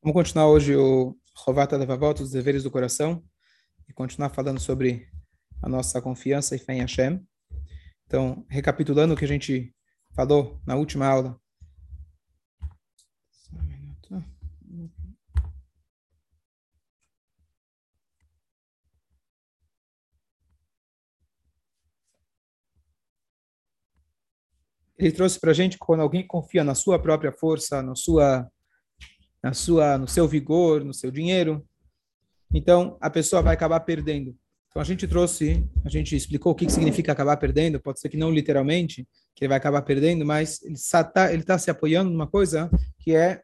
Vamos continuar hoje o Rovata Levavot, os deveres do coração, e continuar falando sobre a nossa confiança e fé em Hashem. Então, recapitulando o que a gente falou na última aula. Ele trouxe para a gente que quando alguém confia na sua própria força, na sua na sua, no seu vigor, no seu dinheiro, então a pessoa vai acabar perdendo. Então a gente trouxe, a gente explicou o que significa acabar perdendo, pode ser que não literalmente, que ele vai acabar perdendo, mas ele está tá se apoiando numa coisa que é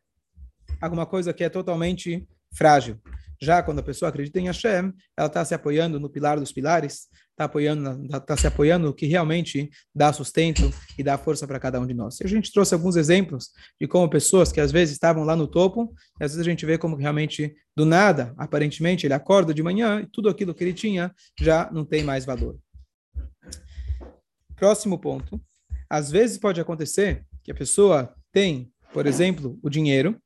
alguma coisa que é totalmente frágil. Já quando a pessoa acredita em Hashem, ela está se apoiando no pilar dos pilares, está apoiando, está se apoiando que realmente dá sustento e dá força para cada um de nós. E a gente trouxe alguns exemplos de como pessoas que às vezes estavam lá no topo, e às vezes a gente vê como realmente do nada, aparentemente, ele acorda de manhã e tudo aquilo que ele tinha já não tem mais valor. Próximo ponto. Às vezes pode acontecer que a pessoa tem, por exemplo, o dinheiro,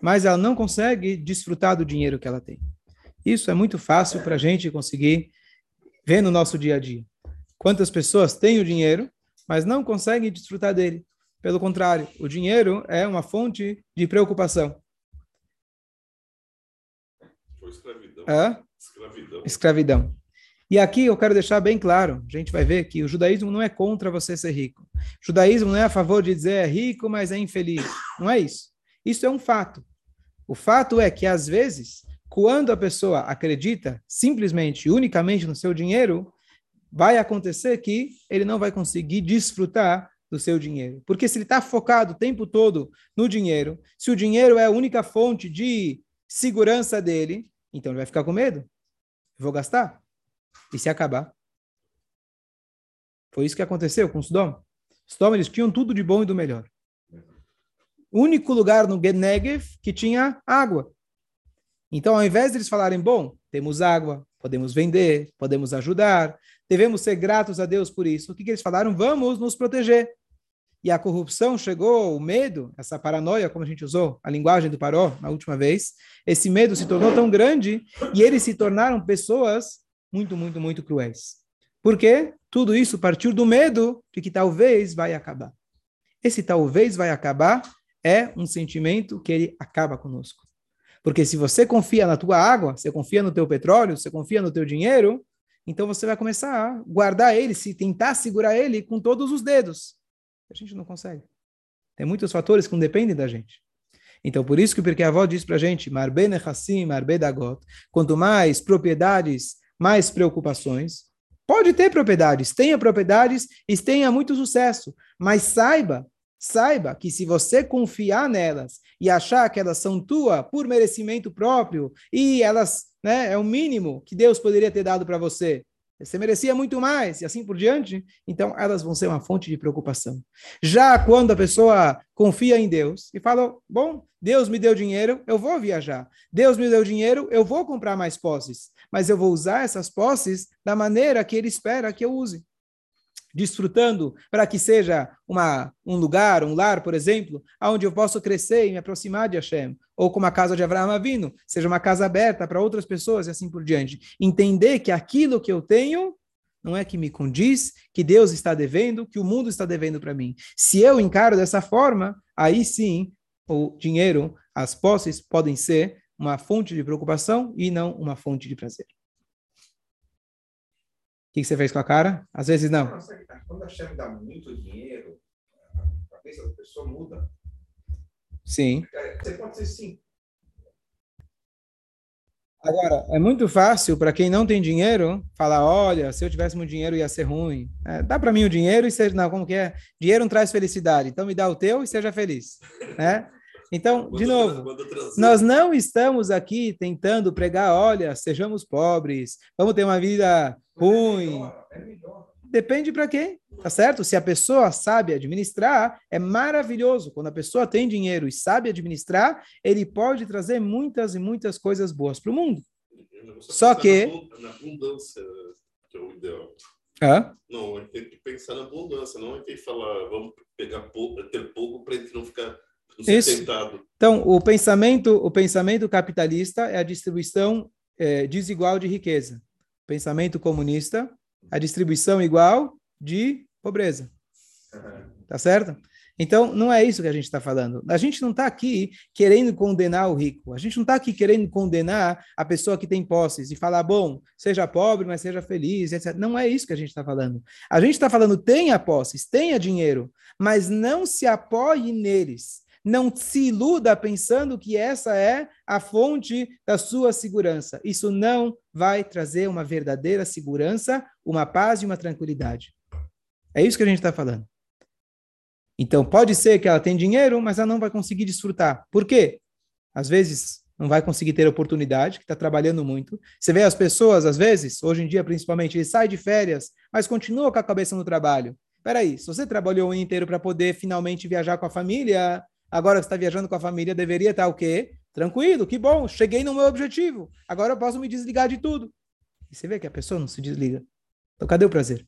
mas ela não consegue desfrutar do dinheiro que ela tem. Isso é muito fácil para a gente conseguir ver no nosso dia a dia. Quantas pessoas têm o dinheiro, mas não conseguem desfrutar dele. Pelo contrário, o dinheiro é uma fonte de preocupação. escravidão. Escravidão. Escravidão. E aqui eu quero deixar bem claro, a gente vai ver que o judaísmo não é contra você ser rico. O judaísmo não é a favor de dizer é rico, mas é infeliz. Não é isso. Isso é um fato. O fato é que, às vezes, quando a pessoa acredita simplesmente, unicamente no seu dinheiro, vai acontecer que ele não vai conseguir desfrutar do seu dinheiro. Porque se ele está focado o tempo todo no dinheiro, se o dinheiro é a única fonte de segurança dele, então ele vai ficar com medo. vou gastar. E se acabar? Foi isso que aconteceu com os Sodom. Sodom, eles tinham tudo de bom e do melhor único lugar no Negev que tinha água. Então, ao invés de eles falarem, bom, temos água, podemos vender, podemos ajudar, devemos ser gratos a Deus por isso, o que, que eles falaram? Vamos nos proteger. E a corrupção chegou, o medo, essa paranoia, como a gente usou a linguagem do Paró na última vez, esse medo se tornou tão grande e eles se tornaram pessoas muito, muito, muito cruéis. Por quê? Tudo isso partiu do medo de que talvez vai acabar. Esse talvez vai acabar é um sentimento que ele acaba conosco. Porque se você confia na tua água, você confia no teu petróleo, você confia no teu dinheiro, então você vai começar a guardar ele, se tentar segurar ele com todos os dedos. A gente não consegue. Tem muitos fatores que não dependem da gente. Então, por isso que porque a avó diz para a gente, Marbe Nechassim, Marbe Dagot, quanto mais propriedades, mais preocupações. Pode ter propriedades, tenha propriedades e tenha muito sucesso, mas saiba Saiba que se você confiar nelas e achar que elas são tua por merecimento próprio e elas, né, é o mínimo que Deus poderia ter dado para você, você merecia muito mais e assim por diante, então elas vão ser uma fonte de preocupação. Já quando a pessoa confia em Deus e fala: "Bom, Deus me deu dinheiro, eu vou viajar. Deus me deu dinheiro, eu vou comprar mais posses, mas eu vou usar essas posses da maneira que ele espera que eu use." Desfrutando para que seja uma, um lugar, um lar, por exemplo, onde eu possa crescer e me aproximar de Hashem. Ou como a casa de Abraão Avino, seja uma casa aberta para outras pessoas e assim por diante. Entender que aquilo que eu tenho não é que me condiz, que Deus está devendo, que o mundo está devendo para mim. Se eu encaro dessa forma, aí sim o dinheiro, as posses podem ser uma fonte de preocupação e não uma fonte de prazer que, que você fez com a cara? Às vezes não. Quando a chefe dá muito dinheiro, a cabeça da pessoa muda. Sim. É, você pode ser sim. Agora, é muito fácil para quem não tem dinheiro falar: olha, se eu tivesse muito dinheiro ia ser ruim. É, dá para mim o dinheiro e seja. Não, como que é? Dinheiro não traz felicidade, então me dá o teu e seja feliz. Né? Então, de novo, nós não estamos aqui tentando pregar, olha, sejamos pobres, vamos ter uma vida ruim. Depende para quem, tá certo? Se a pessoa sabe administrar, é maravilhoso. Quando a pessoa tem dinheiro e sabe administrar, ele pode trazer muitas e muitas coisas boas para o mundo. Só que. Na abundância, que é o ideal. Hã? Não, tem que pensar na abundância, não é que falar, vamos pegar pouco, ter pouco para a gente não ficar Isso. Então, o pensamento, o pensamento capitalista é a distribuição é, desigual de riqueza. Pensamento comunista, a distribuição igual de pobreza. Tá certo? Então, não é isso que a gente está falando. A gente não está aqui querendo condenar o rico. A gente não está aqui querendo condenar a pessoa que tem posses e falar, bom, seja pobre, mas seja feliz, etc. Não é isso que a gente está falando. A gente está falando, tenha posses, tenha dinheiro, mas não se apoie neles. Não se iluda pensando que essa é a fonte da sua segurança. Isso não vai trazer uma verdadeira segurança, uma paz e uma tranquilidade. É isso que a gente está falando. Então, pode ser que ela tenha dinheiro, mas ela não vai conseguir desfrutar. Por quê? Às vezes, não vai conseguir ter oportunidade, que está trabalhando muito. Você vê as pessoas, às vezes, hoje em dia principalmente, ele sai de férias, mas continua com a cabeça no trabalho. Peraí, se você trabalhou o ano inteiro para poder finalmente viajar com a família, agora que está viajando com a família, deveria estar o quê? Tranquilo, que bom, cheguei no meu objetivo. Agora eu posso me desligar de tudo. E você vê que a pessoa não se desliga. Então, cadê o prazer?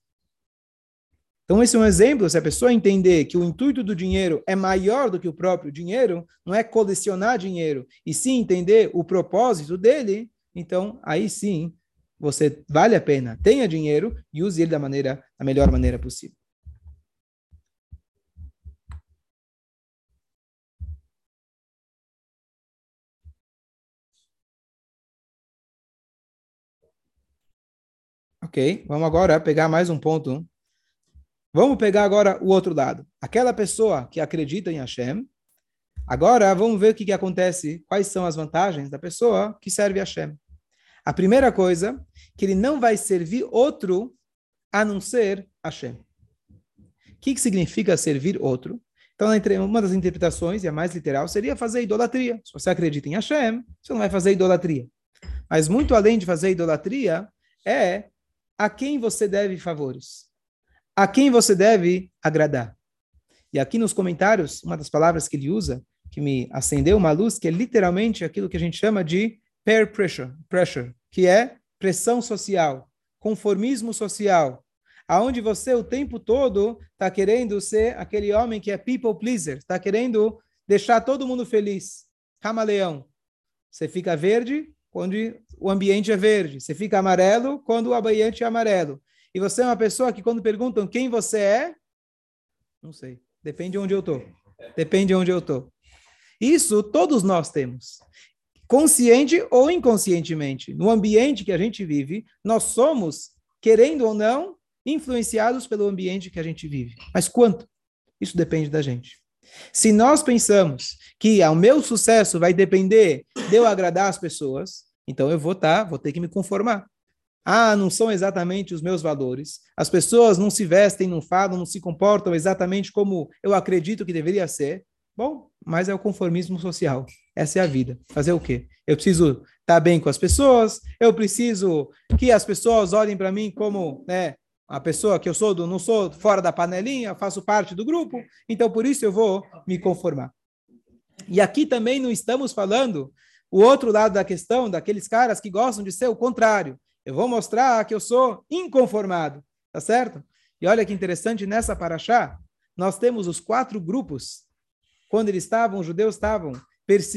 Então, esse é um exemplo. Se a pessoa entender que o intuito do dinheiro é maior do que o próprio dinheiro, não é colecionar dinheiro, e sim entender o propósito dele, então aí sim você vale a pena, tenha dinheiro e use ele da maneira, da melhor maneira possível. Ok, vamos agora pegar mais um ponto Vamos pegar agora o outro lado. Aquela pessoa que acredita em Hashem. Agora vamos ver o que, que acontece, quais são as vantagens da pessoa que serve Hashem. A primeira coisa, que ele não vai servir outro a não ser Hashem. O que, que significa servir outro? Então, uma das interpretações, e a mais literal, seria fazer idolatria. Se você acredita em Hashem, você não vai fazer idolatria. Mas muito além de fazer idolatria, é a quem você deve favores a quem você deve agradar. E aqui nos comentários, uma das palavras que ele usa, que me acendeu uma luz, que é literalmente aquilo que a gente chama de peer pressure, pressure que é pressão social, conformismo social, aonde você o tempo todo está querendo ser aquele homem que é people pleaser, está querendo deixar todo mundo feliz, camaleão. Você fica verde quando o ambiente é verde, você fica amarelo quando o ambiente é amarelo. E você é uma pessoa que quando perguntam quem você é, não sei, depende de onde eu estou. Depende de onde eu estou. Isso todos nós temos. Consciente ou inconscientemente. No ambiente que a gente vive, nós somos, querendo ou não, influenciados pelo ambiente que a gente vive. Mas quanto? Isso depende da gente. Se nós pensamos que o meu sucesso vai depender de eu agradar as pessoas, então eu vou estar, tá, vou ter que me conformar. Ah, não são exatamente os meus valores. As pessoas não se vestem, não falam, não se comportam exatamente como eu acredito que deveria ser. Bom, mas é o conformismo social. Essa é a vida. Fazer o quê? Eu preciso estar bem com as pessoas, eu preciso que as pessoas olhem para mim como, né, a pessoa que eu sou, do, não sou fora da panelinha, faço parte do grupo, então por isso eu vou me conformar. E aqui também não estamos falando o outro lado da questão, daqueles caras que gostam de ser o contrário. Eu vou mostrar que eu sou inconformado, tá certo? E olha que interessante, nessa paraxá, nós temos os quatro grupos. Quando eles estavam, os judeus estavam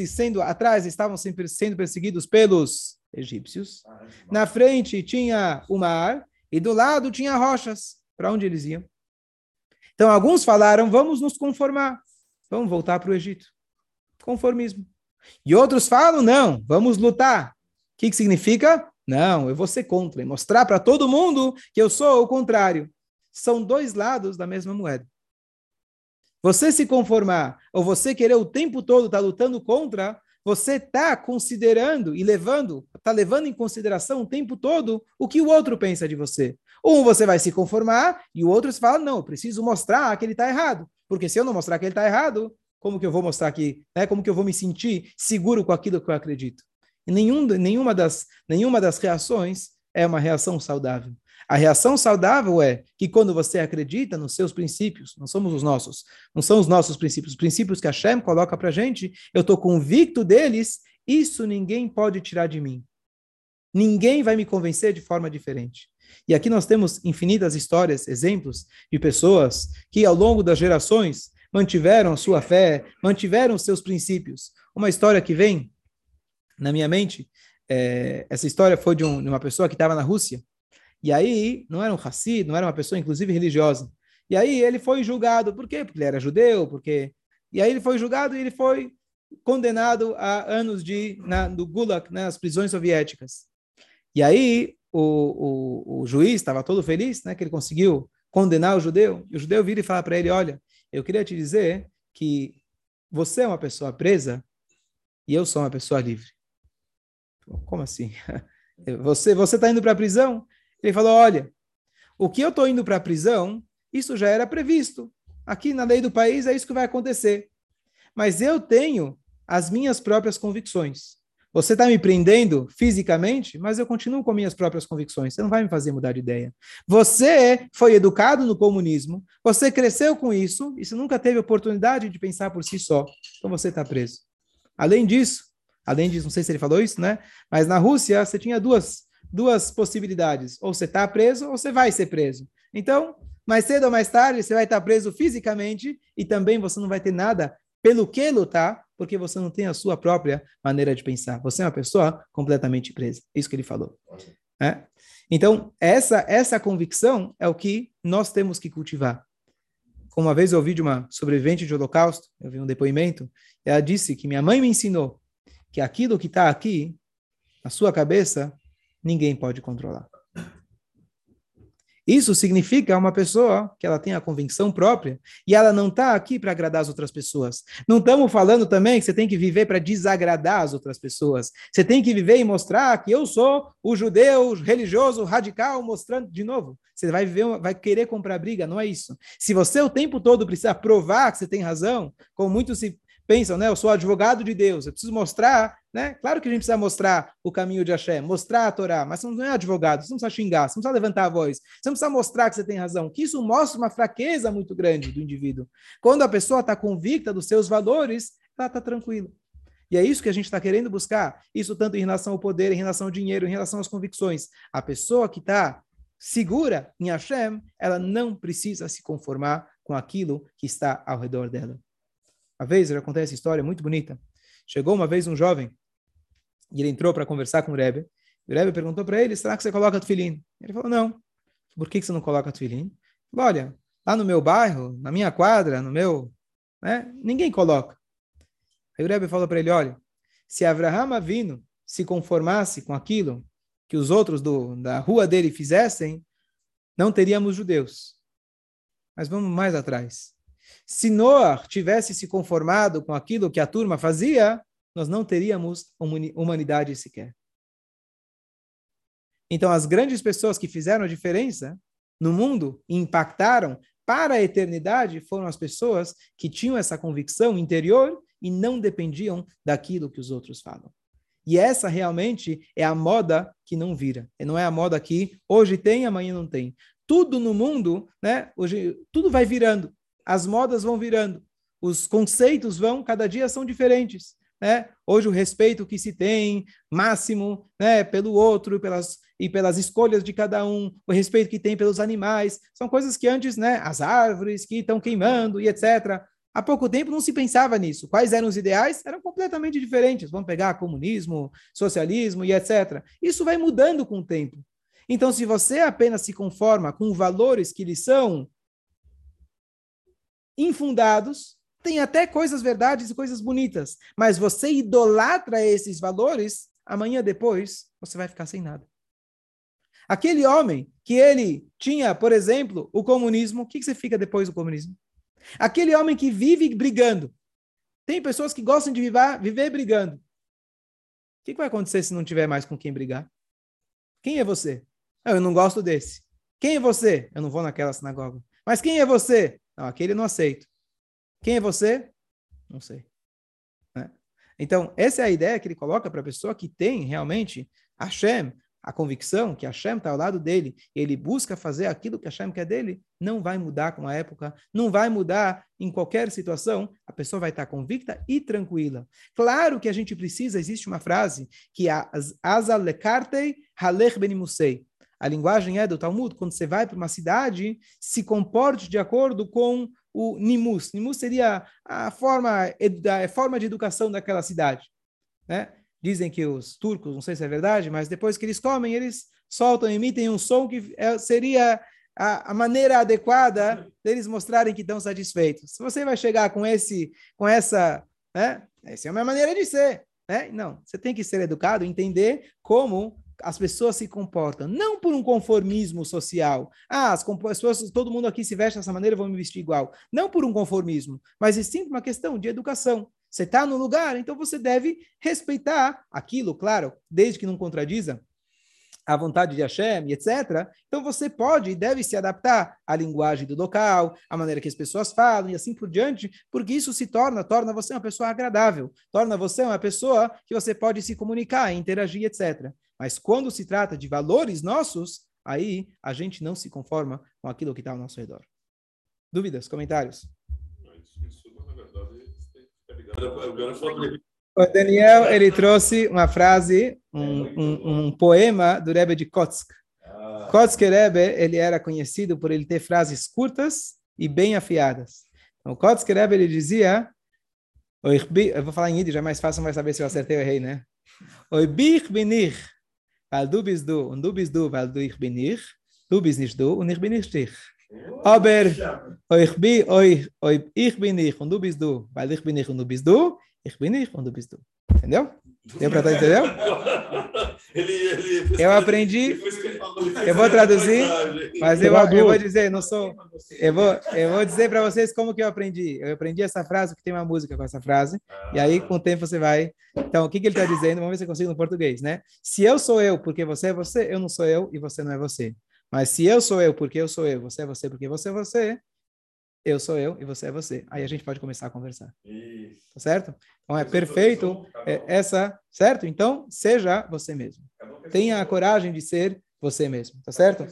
sendo atrás, estavam sendo perseguidos pelos egípcios. Na frente tinha o mar e do lado tinha rochas. Para onde eles iam? Então, alguns falaram: vamos nos conformar, vamos voltar para o Egito. Conformismo. E outros falam: não, vamos lutar. O que, que significa? Não, eu vou ser contra e mostrar para todo mundo que eu sou o contrário. São dois lados da mesma moeda. Você se conformar ou você querer o tempo todo estar tá lutando contra, você está considerando e levando, está levando em consideração o tempo todo o que o outro pensa de você. Um você vai se conformar e o outro fala, não, preciso mostrar que ele está errado. Porque se eu não mostrar que ele está errado, como que eu vou mostrar que, né, como que eu vou me sentir seguro com aquilo que eu acredito? E nenhum, nenhuma, das, nenhuma das reações é uma reação saudável. A reação saudável é que quando você acredita nos seus princípios, não somos os nossos, não são os nossos princípios, os princípios que a Hashem coloca para gente, eu estou convicto deles, isso ninguém pode tirar de mim. Ninguém vai me convencer de forma diferente. E aqui nós temos infinitas histórias, exemplos de pessoas que ao longo das gerações mantiveram sua fé, mantiveram seus princípios. Uma história que vem na minha mente, é, essa história foi de, um, de uma pessoa que estava na Rússia, e aí não era um Hassid, não era uma pessoa, inclusive, religiosa. E aí ele foi julgado, por quê? Porque ele era judeu, porque... E aí ele foi julgado e ele foi condenado a anos de na, do Gulag, né, nas prisões soviéticas. E aí o, o, o juiz estava todo feliz, né, que ele conseguiu condenar o judeu. E o judeu vira e fala para ele: Olha, eu queria te dizer que você é uma pessoa presa e eu sou uma pessoa livre. Como assim? Você você está indo para a prisão? Ele falou: Olha, o que eu estou indo para a prisão, isso já era previsto. Aqui na lei do país é isso que vai acontecer. Mas eu tenho as minhas próprias convicções. Você está me prendendo fisicamente, mas eu continuo com minhas próprias convicções. Você não vai me fazer mudar de ideia. Você foi educado no comunismo, você cresceu com isso, e você nunca teve oportunidade de pensar por si só. Então você está preso. Além disso, além disso, não sei se ele falou isso, né? Mas na Rússia você tinha duas, duas possibilidades: ou você está preso, ou você vai ser preso. Então, mais cedo ou mais tarde, você vai estar preso fisicamente e também você não vai ter nada pelo que lutar, porque você não tem a sua própria maneira de pensar. Você é uma pessoa completamente presa. É isso que ele falou. É? Então, essa, essa convicção é o que nós temos que cultivar. Como uma vez eu ouvi de uma sobrevivente de holocausto, eu vi um depoimento, ela disse que minha mãe me ensinou que aquilo que está aqui, na sua cabeça, ninguém pode controlar. Isso significa uma pessoa que ela tem a convicção própria e ela não está aqui para agradar as outras pessoas. Não estamos falando também que você tem que viver para desagradar as outras pessoas. Você tem que viver e mostrar que eu sou o judeu religioso radical, mostrando de novo. Você vai viver, vai querer comprar briga, não é isso. Se você o tempo todo precisa provar que você tem razão, como muitos se pensam, né? Eu sou advogado de Deus, eu preciso mostrar, né? Claro que a gente precisa mostrar o caminho de Hashem, mostrar a Torá, mas você não é advogado, você não precisa xingar, você não precisa levantar a voz, você não precisa mostrar que você tem razão, que isso mostra uma fraqueza muito grande do indivíduo. Quando a pessoa está convicta dos seus valores, ela está tranquila. E é isso que a gente está querendo buscar. Isso tanto em relação ao poder, em relação ao dinheiro, em relação às convicções. A pessoa que está segura em Hashem, ela não precisa se conformar com aquilo que está ao redor dela. Uma vez, acontece essa história muito bonita. Chegou uma vez um jovem e ele entrou para conversar com o Rebbe. O Rebbe perguntou para ele, será que você coloca tefilim? Ele falou, não. Por que você não coloca tefilim? Olha, lá no meu bairro, na minha quadra, no meu... Né, ninguém coloca. Aí o Rebbe falou para ele, olha, se Avraham Avino se conformasse com aquilo que os outros do, da rua dele fizessem, não teríamos judeus. Mas vamos mais atrás. Se Noah tivesse se conformado com aquilo que a turma fazia, nós não teríamos humanidade sequer. Então, as grandes pessoas que fizeram a diferença no mundo e impactaram para a eternidade foram as pessoas que tinham essa convicção interior e não dependiam daquilo que os outros falam. E essa realmente é a moda que não vira. E não é a moda que hoje tem, amanhã não tem. Tudo no mundo, né? Hoje tudo vai virando as modas vão virando, os conceitos vão, cada dia são diferentes. Né? Hoje o respeito que se tem máximo né, pelo outro pelas, e pelas escolhas de cada um, o respeito que tem pelos animais, são coisas que antes, né, as árvores que estão queimando e etc. Há pouco tempo não se pensava nisso. Quais eram os ideais? Eram completamente diferentes. Vamos pegar comunismo, socialismo e etc. Isso vai mudando com o tempo. Então, se você apenas se conforma com valores que lhe são infundados, tem até coisas verdades e coisas bonitas, mas você idolatra esses valores, amanhã depois você vai ficar sem nada. Aquele homem que ele tinha, por exemplo, o comunismo, o que, você fica depois do comunismo? Aquele homem que vive brigando. Tem pessoas que gostam de viver, viver brigando. O que, que vai acontecer se não tiver mais com quem brigar? Quem é você? Ah, eu não gosto desse. Quem é você? Eu não vou naquela sinagoga. Mas quem é você? Não, aquele não aceito. Quem é você? Não sei. Né? Então, essa é a ideia que ele coloca para a pessoa que tem realmente Hashem, a convicção que Hashem está ao lado dele, ele busca fazer aquilo que Hashem quer dele, não vai mudar com a época, não vai mudar em qualquer situação, a pessoa vai estar convicta e tranquila. Claro que a gente precisa, existe uma frase que é Asa lekartei halech benimusei. A linguagem é do Talmud, quando você vai para uma cidade, se comporte de acordo com o nimus. Nimus seria a forma, a forma de educação daquela cidade. Né? Dizem que os turcos, não sei se é verdade, mas depois que eles comem, eles soltam, emitem um som que é, seria a, a, maneira adequada deles mostrarem que estão satisfeitos. Se você vai chegar com esse, com essa, né? Essa é uma maneira de ser, né? Não, você tem que ser educado, entender como as pessoas se comportam, não por um conformismo social. Ah, as, pessoas, todo mundo aqui se veste dessa maneira, vou me vestir igual. Não por um conformismo, mas é sim uma questão de educação. Você está no lugar, então você deve respeitar aquilo, claro, desde que não contradiza a vontade de Hashem, etc. Então você pode e deve se adaptar à linguagem do local, à maneira que as pessoas falam e assim por diante, porque isso se torna, torna você uma pessoa agradável, torna você uma pessoa que você pode se comunicar, interagir, etc. Mas quando se trata de valores nossos, aí a gente não se conforma com aquilo que está ao nosso redor. Dúvidas, comentários? O Daniel, ele trouxe uma frase, um, um, um poema do Rebbe de Kotsk. Kotsk Rebbe, ele era conhecido por ele ter frases curtas e bem afiadas. Então, Kotsk Rebbe, ele dizia, eu vou falar em Yiddish, é mais fácil, vai saber se eu acertei ou errei, né? Oi bich binich, weil du bist du, und du bist du, weil du ich bin ich, du bist nicht du, und ich bin nicht dich. Aber euch bi, euch, euch, ich bin ich, und du bist du, weil ich bin ich, und du bist du, ich bin ich, du bist du. Entendeu? Deu para entendeu? Ele, ele eu aprendi, eu vou traduzir, mas eu, eu vou dizer, não sou, eu vou, eu vou dizer para vocês como que eu aprendi. Eu aprendi essa frase, porque tem uma música com essa frase, e aí com o tempo você vai. Então, o que, que ele está dizendo? Vamos ver se eu consigo no português, né? Se eu sou eu porque você é você, eu não sou eu e você não é você. Mas se eu sou eu porque eu sou eu, você é você porque você é você, eu sou eu e você é você. Aí a gente pode começar a conversar. Isso. Tá certo? Então é perfeito é, essa, certo? Então seja você mesmo. Tenha a coragem de ser você mesmo, tá certo?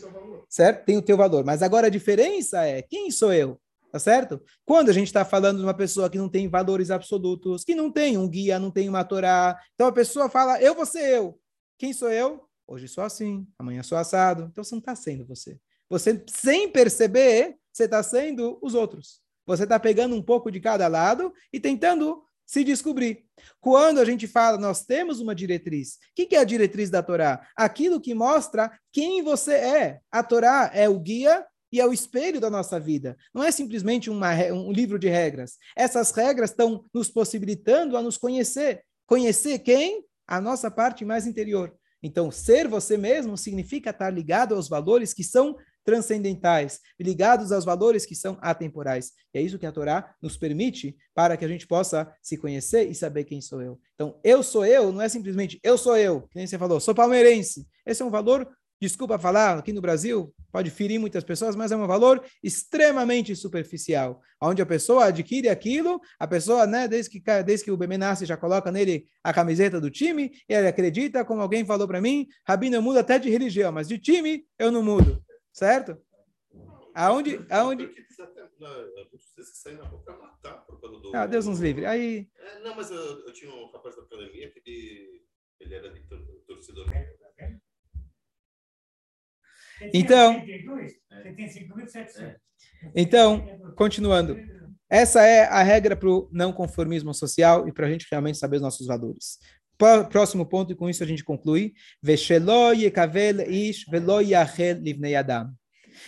Certo? Tem o teu valor. Mas agora a diferença é quem sou eu? Tá certo? Quando a gente está falando de uma pessoa que não tem valores absolutos, que não tem um guia, não tem uma Torá, então a pessoa fala, eu vou ser eu. Quem sou eu? Hoje sou assim, amanhã sou assado. Então você não está sendo você. Você, sem perceber, você está sendo os outros. Você está pegando um pouco de cada lado e tentando se descobrir. Quando a gente fala, nós temos uma diretriz. O que, que é a diretriz da Torá? Aquilo que mostra quem você é. A Torá é o guia e é o espelho da nossa vida. Não é simplesmente uma, um livro de regras. Essas regras estão nos possibilitando a nos conhecer. Conhecer quem? A nossa parte mais interior. Então, ser você mesmo significa estar ligado aos valores que são transcendentais, ligados aos valores que são atemporais. E é isso que a Torá nos permite para que a gente possa se conhecer e saber quem sou eu. Então, eu sou eu não é simplesmente eu sou eu, que nem você falou, sou palmeirense. Esse é um valor, desculpa falar, aqui no Brasil, pode ferir muitas pessoas, mas é um valor extremamente superficial, onde a pessoa adquire aquilo, a pessoa, né, desde que, desde que o bebê nasce, já coloca nele a camiseta do time, e ele acredita, como alguém falou para mim, Rabino, eu mudo até de religião, mas de time eu não mudo. Certo? Aonde. aonde... Muitos desses que saem na rua para matar por causa do. Ah, Deus nos livre. Aí. É, não, mas eu, eu, tinha um rapaz da academia que ele, ele era de torcedor. Então. Então, continuando. Essa é a regra para o não conformismo social e para a gente realmente saber os nossos valores. Próximo ponto, e com isso a gente conclui.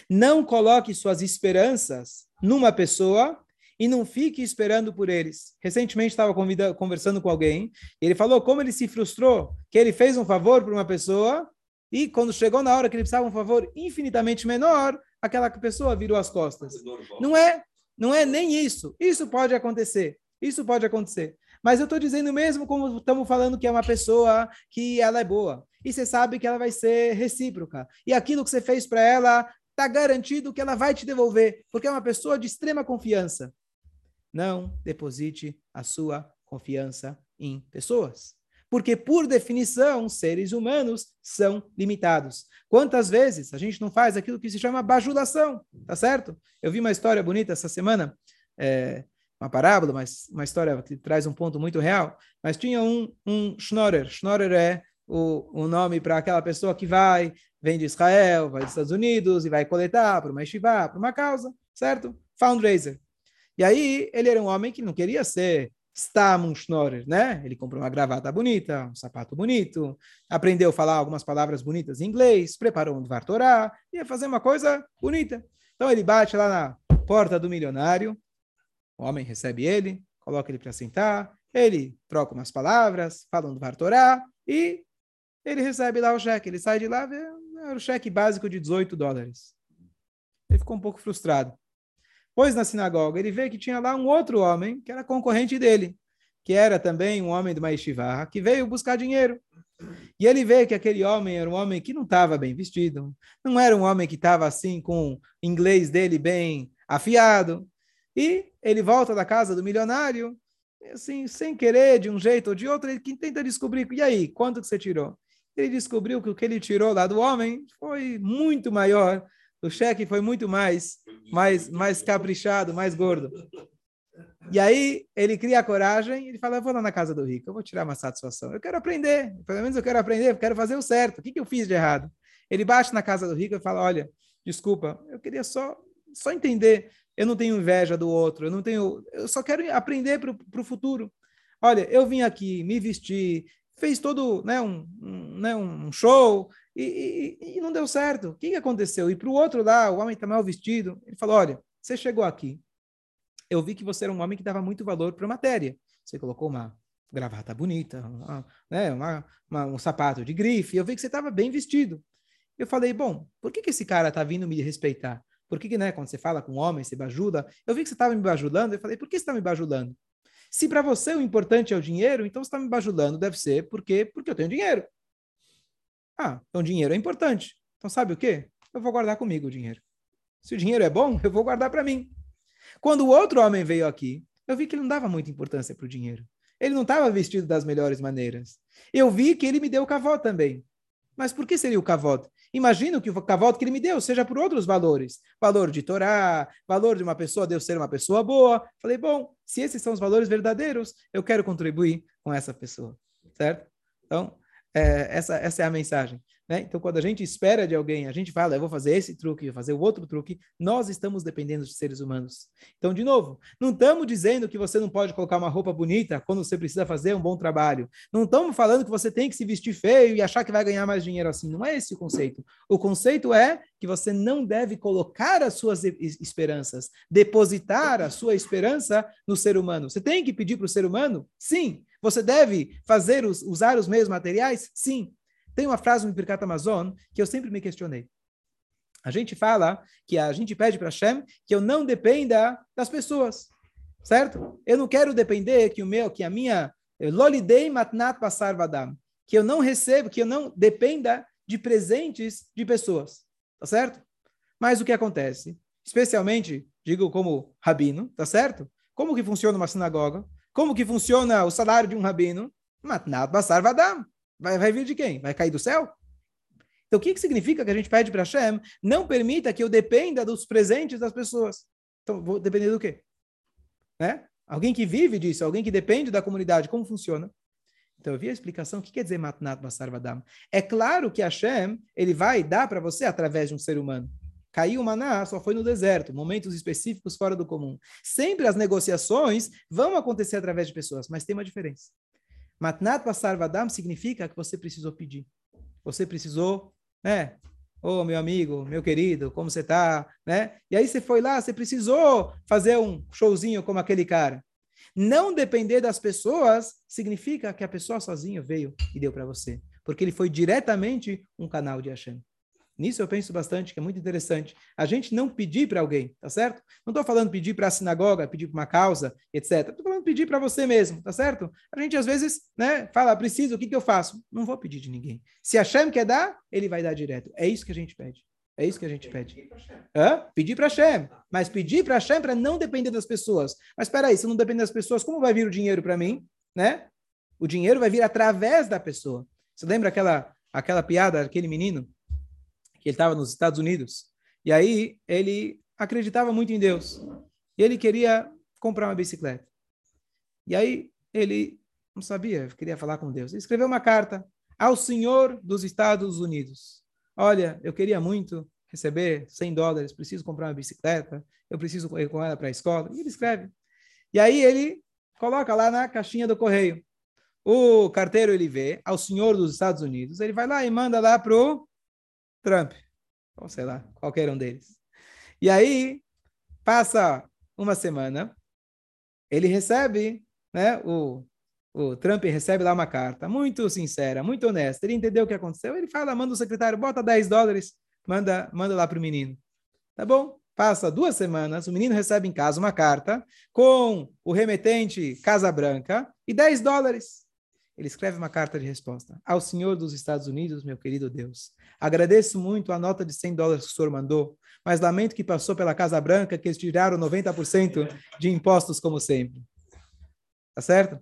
Não coloque suas esperanças numa pessoa e não fique esperando por eles. Recentemente estava conversando com alguém e ele falou como ele se frustrou, que ele fez um favor para uma pessoa e quando chegou na hora que ele precisava um favor infinitamente menor, aquela pessoa virou as costas. Não é, não é nem isso. Isso pode acontecer. Isso pode acontecer. Mas eu estou dizendo mesmo como estamos falando que é uma pessoa que ela é boa. E você sabe que ela vai ser recíproca. E aquilo que você fez para ela está garantido que ela vai te devolver, porque é uma pessoa de extrema confiança. Não deposite a sua confiança em pessoas. Porque, por definição, seres humanos são limitados. Quantas vezes a gente não faz aquilo que se chama bajulação, tá certo? Eu vi uma história bonita essa semana. É, uma parábola, mas uma história que traz um ponto muito real. Mas tinha um, um schnorrer. Schnorrer é o, o nome para aquela pessoa que vai, vem de Israel, vai dos Estados Unidos e vai coletar para uma estivá, para uma causa, certo? Fundraiser. E aí ele era um homem que não queria ser Stam Schnorrer, né? Ele comprou uma gravata bonita, um sapato bonito, aprendeu a falar algumas palavras bonitas em inglês, preparou um Dvar Torah, ia fazer uma coisa bonita. Então ele bate lá na porta do milionário, o homem recebe ele, coloca ele para sentar, ele troca umas palavras, fala um Dvar Torah e ele recebe lá o cheque. Ele sai de lá, vê o cheque básico de 18 dólares. Ele ficou um pouco frustrado. Pois na sinagoga ele vê que tinha lá um outro homem que era concorrente dele, que era também um homem de uma que veio buscar dinheiro. E ele vê que aquele homem era um homem que não estava bem vestido, não era um homem que estava assim com o inglês dele bem afiado. E ele volta da casa do milionário, assim, sem querer, de um jeito ou de outro, ele tenta descobrir, e aí, quanto que você tirou? Ele descobriu que o que ele tirou lá do homem foi muito maior, o cheque foi muito mais, mais, mais caprichado, mais gordo. E aí ele cria a coragem, ele fala, eu vou lá na casa do rico, eu vou tirar uma satisfação. Eu quero aprender, pelo menos eu quero aprender, eu quero fazer o certo. O que, que eu fiz de errado? Ele bate na casa do rico e fala, olha, desculpa, eu queria só, só entender. Eu não tenho inveja do outro, eu não tenho, eu só quero aprender para o futuro. Olha, eu vim aqui, me vesti, fez todo né, um, um, né, um show e, e, e, não deu certo. O que, que aconteceu? E para o outro lá, o homem está mal vestido, ele falou: Olha, você chegou aqui, eu vi que você era um homem que dava muito valor para a matéria. Você colocou uma gravata bonita, uma, né, uma, uma, um sapato de grife, eu vi que você estava bem vestido. Eu falei: Bom, por que, que esse cara está vindo me respeitar? Por que, que né, quando você fala com um homem, você bajuda? Eu vi que você estava me bajulando. Eu falei: Por que você está me bajulando? Se para você o importante é o dinheiro, então você está me bajulando, deve ser porque, porque eu tenho dinheiro. Ah, então dinheiro é importante. Então sabe o quê? Eu vou guardar comigo o dinheiro. Se o dinheiro é bom, eu vou guardar para mim. Quando o outro homem veio aqui, eu vi que ele não dava muita importância para o dinheiro. Ele não estava vestido das melhores maneiras. Eu vi que ele me deu o cavó também. Mas por que seria o cavó? Imagino que o cavalo que ele me deu seja por outros valores. Valor de Torá, valor de uma pessoa, Deus ser uma pessoa boa. Falei, bom, se esses são os valores verdadeiros, eu quero contribuir com essa pessoa. Certo? Então, é, essa, essa é a mensagem. Né? Então, quando a gente espera de alguém, a gente fala, eu vou fazer esse truque, vou fazer o outro truque, nós estamos dependendo de seres humanos. Então, de novo, não estamos dizendo que você não pode colocar uma roupa bonita quando você precisa fazer um bom trabalho. Não estamos falando que você tem que se vestir feio e achar que vai ganhar mais dinheiro assim. Não é esse o conceito. O conceito é que você não deve colocar as suas esperanças, depositar a sua esperança no ser humano. Você tem que pedir para o ser humano? Sim. Você deve fazer os, usar os meios materiais? Sim. Tem uma frase no Birkat Amazon que eu sempre me questionei. A gente fala que a gente pede para Hashem que eu não dependa das pessoas, certo? Eu não quero depender que o meu, que a minha lolidei matnat passar vadam, que eu não recebo, que eu não dependa de presentes de pessoas, tá certo? Mas o que acontece? Especialmente, digo como rabino, tá certo? Como que funciona uma sinagoga? Como que funciona o salário de um rabino? Matnat passar vadam. Vai, vai vir de quem? Vai cair do céu? Então, o que, que significa que a gente pede para Hashem? Não permita que eu dependa dos presentes das pessoas. Então, vou depender do quê? Né? Alguém que vive disso, alguém que depende da comunidade, como funciona? Então, eu vi a explicação. O que quer dizer Matnat Basarvadam? É claro que Hashem, ele vai dar para você através de um ser humano. Caiu o maná, só foi no deserto, momentos específicos fora do comum. Sempre as negociações vão acontecer através de pessoas, mas tem uma diferença. Matnat Basar Vadam significa que você precisou pedir. Você precisou, né? Ô, oh, meu amigo, meu querido, como você tá, né? E aí você foi lá, você precisou fazer um showzinho como aquele cara. Não depender das pessoas significa que a pessoa sozinha veio e deu para você, porque ele foi diretamente um canal de Hashem. Nisso eu penso bastante, que é muito interessante. A gente não pedir para alguém, tá certo? Não estou falando pedir para a sinagoga, pedir para uma causa, etc. Estou falando pedir para você mesmo, tá certo? A gente às vezes né, fala, preciso, o que, que eu faço? Não vou pedir de ninguém. Se a Shem quer dar, ele vai dar direto. É isso que a gente pede. É isso que a gente pede. Hã? Pedir para Hashem. Mas pedir para Hashem para não depender das pessoas. Mas espera aí, se não depender das pessoas, como vai vir o dinheiro para mim? Né? O dinheiro vai vir através da pessoa. Você lembra aquela, aquela piada, aquele menino que ele estava nos Estados Unidos. E aí ele acreditava muito em Deus. E ele queria comprar uma bicicleta. E aí ele não sabia, queria falar com Deus. Ele escreveu uma carta ao Senhor dos Estados Unidos. Olha, eu queria muito receber 100 dólares, preciso comprar uma bicicleta, eu preciso ir com ela para a escola. E ele escreve. E aí ele coloca lá na caixinha do correio. O carteiro ele vê, ao senhor dos Estados Unidos, ele vai lá e manda lá para o Trump, ou sei lá, qualquer um deles. E aí passa uma semana, ele recebe, né, o, o Trump recebe lá uma carta muito sincera, muito honesta. Ele entendeu o que aconteceu. Ele fala, manda o secretário, bota 10 dólares, manda, manda lá para o menino. Tá bom? Passa duas semanas, o menino recebe em casa uma carta com o remetente Casa Branca e 10 dólares. Ele escreve uma carta de resposta. Ao senhor dos Estados Unidos, meu querido Deus, agradeço muito a nota de 100 dólares que o senhor mandou, mas lamento que passou pela Casa Branca, que eles tiraram 90% de impostos, como sempre. Tá certo?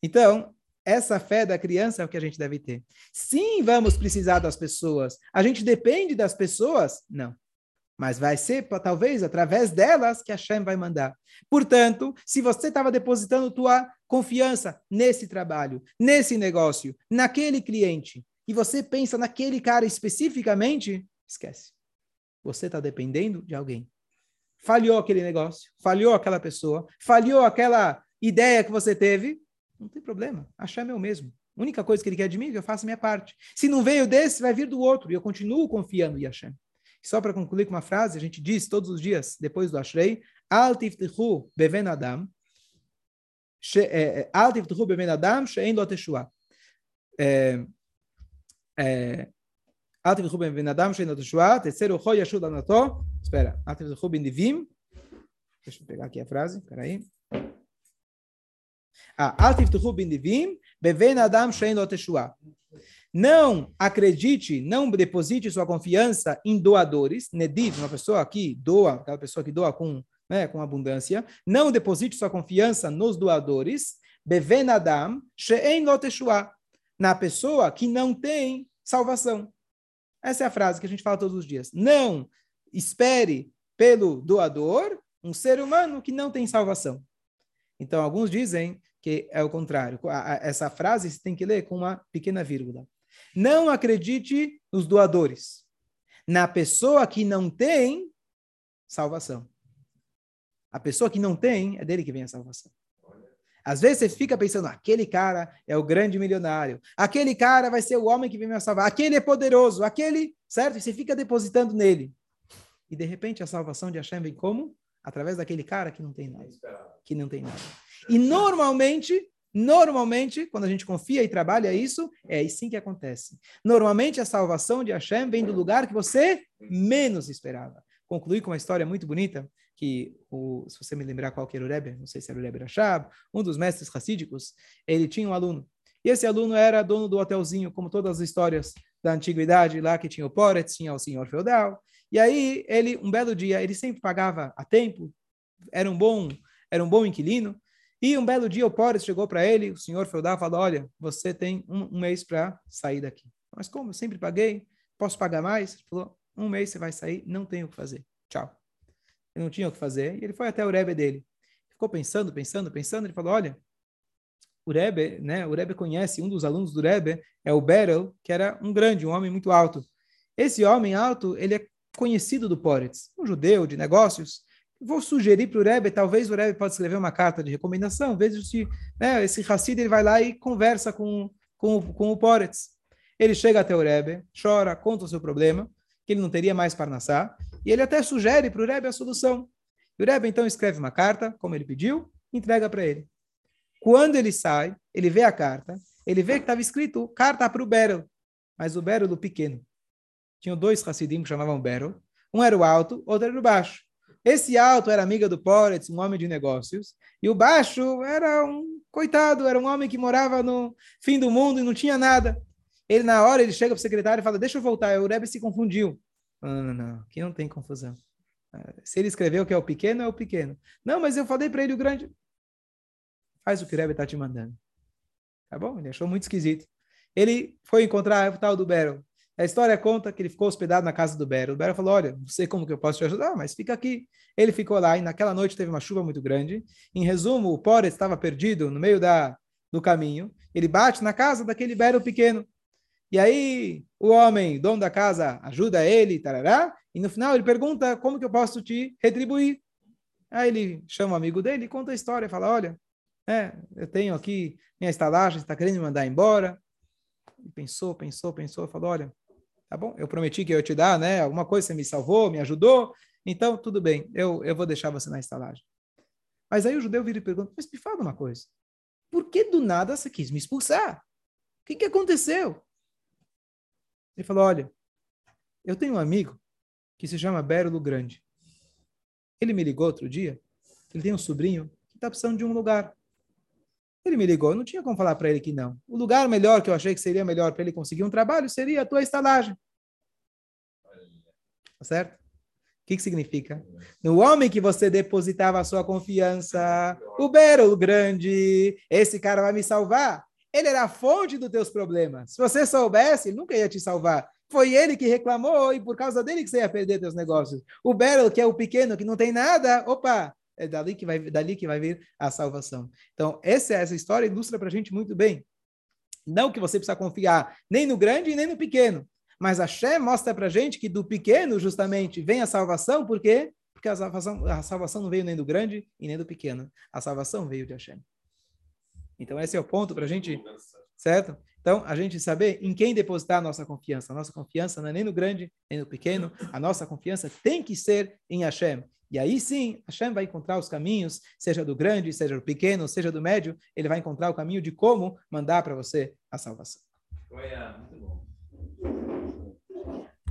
Então, essa fé da criança é o que a gente deve ter. Sim, vamos precisar das pessoas. A gente depende das pessoas? Não. Mas vai ser, talvez, através delas que a Shem vai mandar. Portanto, se você estava depositando tua confiança nesse trabalho, nesse negócio, naquele cliente, e você pensa naquele cara especificamente, esquece. Você está dependendo de alguém. Falhou aquele negócio, falhou aquela pessoa, falhou aquela ideia que você teve, não tem problema. A Shem é mesmo. A única coisa que ele quer de mim é que eu faça minha parte. Se não veio desse, vai vir do outro. E eu continuo confiando em Hashem. Só para concluir com uma frase, a gente diz todos os dias, depois do Ashrei, Al tiftichu beven adam, Al tiftichu beven adam, she'en lo teshua. Al tiftichu beven adam, she'en lo teshua, terceiro, ho yashud anato. Espera, Al tiftichu ben divim. Deixa eu pegar aqui a frase, peraí. Ah, Al tiftichu ben divim, beven adam, she'en lo teshua. Não acredite, não deposite sua confiança em doadores. Nediv, uma pessoa que doa, aquela pessoa que doa com, né, com abundância. Não deposite sua confiança nos doadores. Beven Adam, she'en loteshua. Na pessoa que não tem salvação. Essa é a frase que a gente fala todos os dias. Não espere pelo doador um ser humano que não tem salvação. Então, alguns dizem que é o contrário. Essa frase você tem que ler com uma pequena vírgula. Não acredite nos doadores. Na pessoa que não tem salvação. A pessoa que não tem, é dele que vem a salvação. Às vezes você fica pensando, aquele cara é o grande milionário, aquele cara vai ser o homem que vem me salvar, aquele é poderoso, aquele, certo? E você fica depositando nele. E de repente a salvação de Hashem vem como? Através daquele cara que não tem nada. Que não tem nada. E normalmente Normalmente, quando a gente confia e trabalha isso, é assim que acontece. Normalmente, a salvação de Hashem vem do lugar que você menos esperava. Concluí com uma história muito bonita, que, o, se você me lembrar qual que era o Rebbe, não sei se era o Rebbe Rashab, um dos mestres racídicos, ele tinha um aluno. E esse aluno era dono do hotelzinho, como todas as histórias da antiguidade, lá que tinha o Poretz, tinha o senhor feudal. E aí, ele, um belo dia, ele sempre pagava a tempo, era um bom, era um bom inquilino, e um belo dia o Pores chegou para ele, o senhor feudal falou, olha, você tem um, um mês para sair daqui. Mas como? Eu sempre paguei, posso pagar mais? Ele falou, um mês você vai sair, não tenho o que fazer. Tchau. Ele não tinha o que fazer. E ele foi até o Rebbe dele. Ficou pensando, pensando, pensando. Ele falou, olha, o Rebbe, né, o Rebbe conhece, um dos alunos do Rebbe é o Beryl, que era um grande, um homem muito alto. Esse homem alto, ele é conhecido do Poretz, um judeu de negócios, Vou sugerir para o Rebbe, talvez o Rebbe pode escrever uma carta de recomendação, veja se né, esse Hassid ele vai lá e conversa com, com, com o Poretz. Ele chega até o Rebbe, chora, conta o seu problema, que ele não teria mais Parnassá, e ele até sugere para o Rebbe a solução. E o Rebbe então escreve uma carta, como ele pediu, entrega para ele. Quando ele sai, ele vê a carta, ele vê que estava escrito carta para o Beryl, mas o Beryl pequeno. Tinham dois Hassidim que chamavam Beryl, um era o alto, outro era o baixo. Esse alto era amiga do Poretz, um homem de negócios, e o baixo era um coitado, era um homem que morava no fim do mundo e não tinha nada. Ele, na hora, ele chega para o secretário e fala, deixa eu voltar, o Rebbe se confundiu. Não, não, não, aqui não tem confusão. Se ele escreveu que é o pequeno, é o pequeno. Não, mas eu falei para ele o grande. Faz o que o Rebbe está te mandando. Tá bom? Ele achou muito esquisito. Ele foi encontrar o tal do Beryl. A história conta que ele ficou hospedado na casa do Bero. O Bero falou: Olha, não sei como que eu posso te ajudar, mas fica aqui. Ele ficou lá e naquela noite teve uma chuva muito grande. Em resumo, o Pore estava perdido no meio da, do caminho. Ele bate na casa daquele Bero pequeno. E aí o homem, dono da casa, ajuda ele, tarará, E no final ele pergunta como que eu posso te retribuir. Aí ele chama o amigo dele conta a história, fala, olha, é, eu tenho aqui minha estalagem, está querendo me mandar embora. Ele pensou, pensou, pensou, falou, olha, tá bom, eu prometi que eu ia te dar, né, alguma coisa, você me salvou, me ajudou, então tudo bem, eu, eu vou deixar você na estalagem. Mas aí o judeu vira e pergunta, mas me fala uma coisa, por que do nada você quis me expulsar? O que, que aconteceu? Ele falou, olha, eu tenho um amigo que se chama Bérulo Grande. Ele me ligou outro dia. Ele tem um sobrinho que está precisando de um lugar. Ele me ligou, eu não tinha como falar para ele que não. O lugar melhor que eu achei que seria melhor para ele conseguir um trabalho seria a tua estalagem. Tá certo? O que, que significa? No homem que você depositava a sua confiança, o Bero, o grande, esse cara vai me salvar. Ele era a fonte dos teus problemas. Se você soubesse, nunca ia te salvar. Foi ele que reclamou e por causa dele que você ia perder teus negócios. O Beryl, que é o pequeno, que não tem nada, opa, é dali que vai, dali que vai vir a salvação. Então, essa, essa história ilustra para a gente muito bem. Não que você precisa confiar nem no grande nem no pequeno. Mas a Shem mostra para gente que do pequeno, justamente, vem a salvação, por quê? Porque a salvação, a salvação não veio nem do grande e nem do pequeno. A salvação veio de Hashem. Então, esse é o ponto para a gente, certo? Então, a gente saber em quem depositar a nossa confiança. A nossa confiança não é nem no grande, nem no pequeno. A nossa confiança tem que ser em Hashem. E aí sim, Hashem vai encontrar os caminhos, seja do grande, seja do pequeno, seja do médio, ele vai encontrar o caminho de como mandar para você a salvação.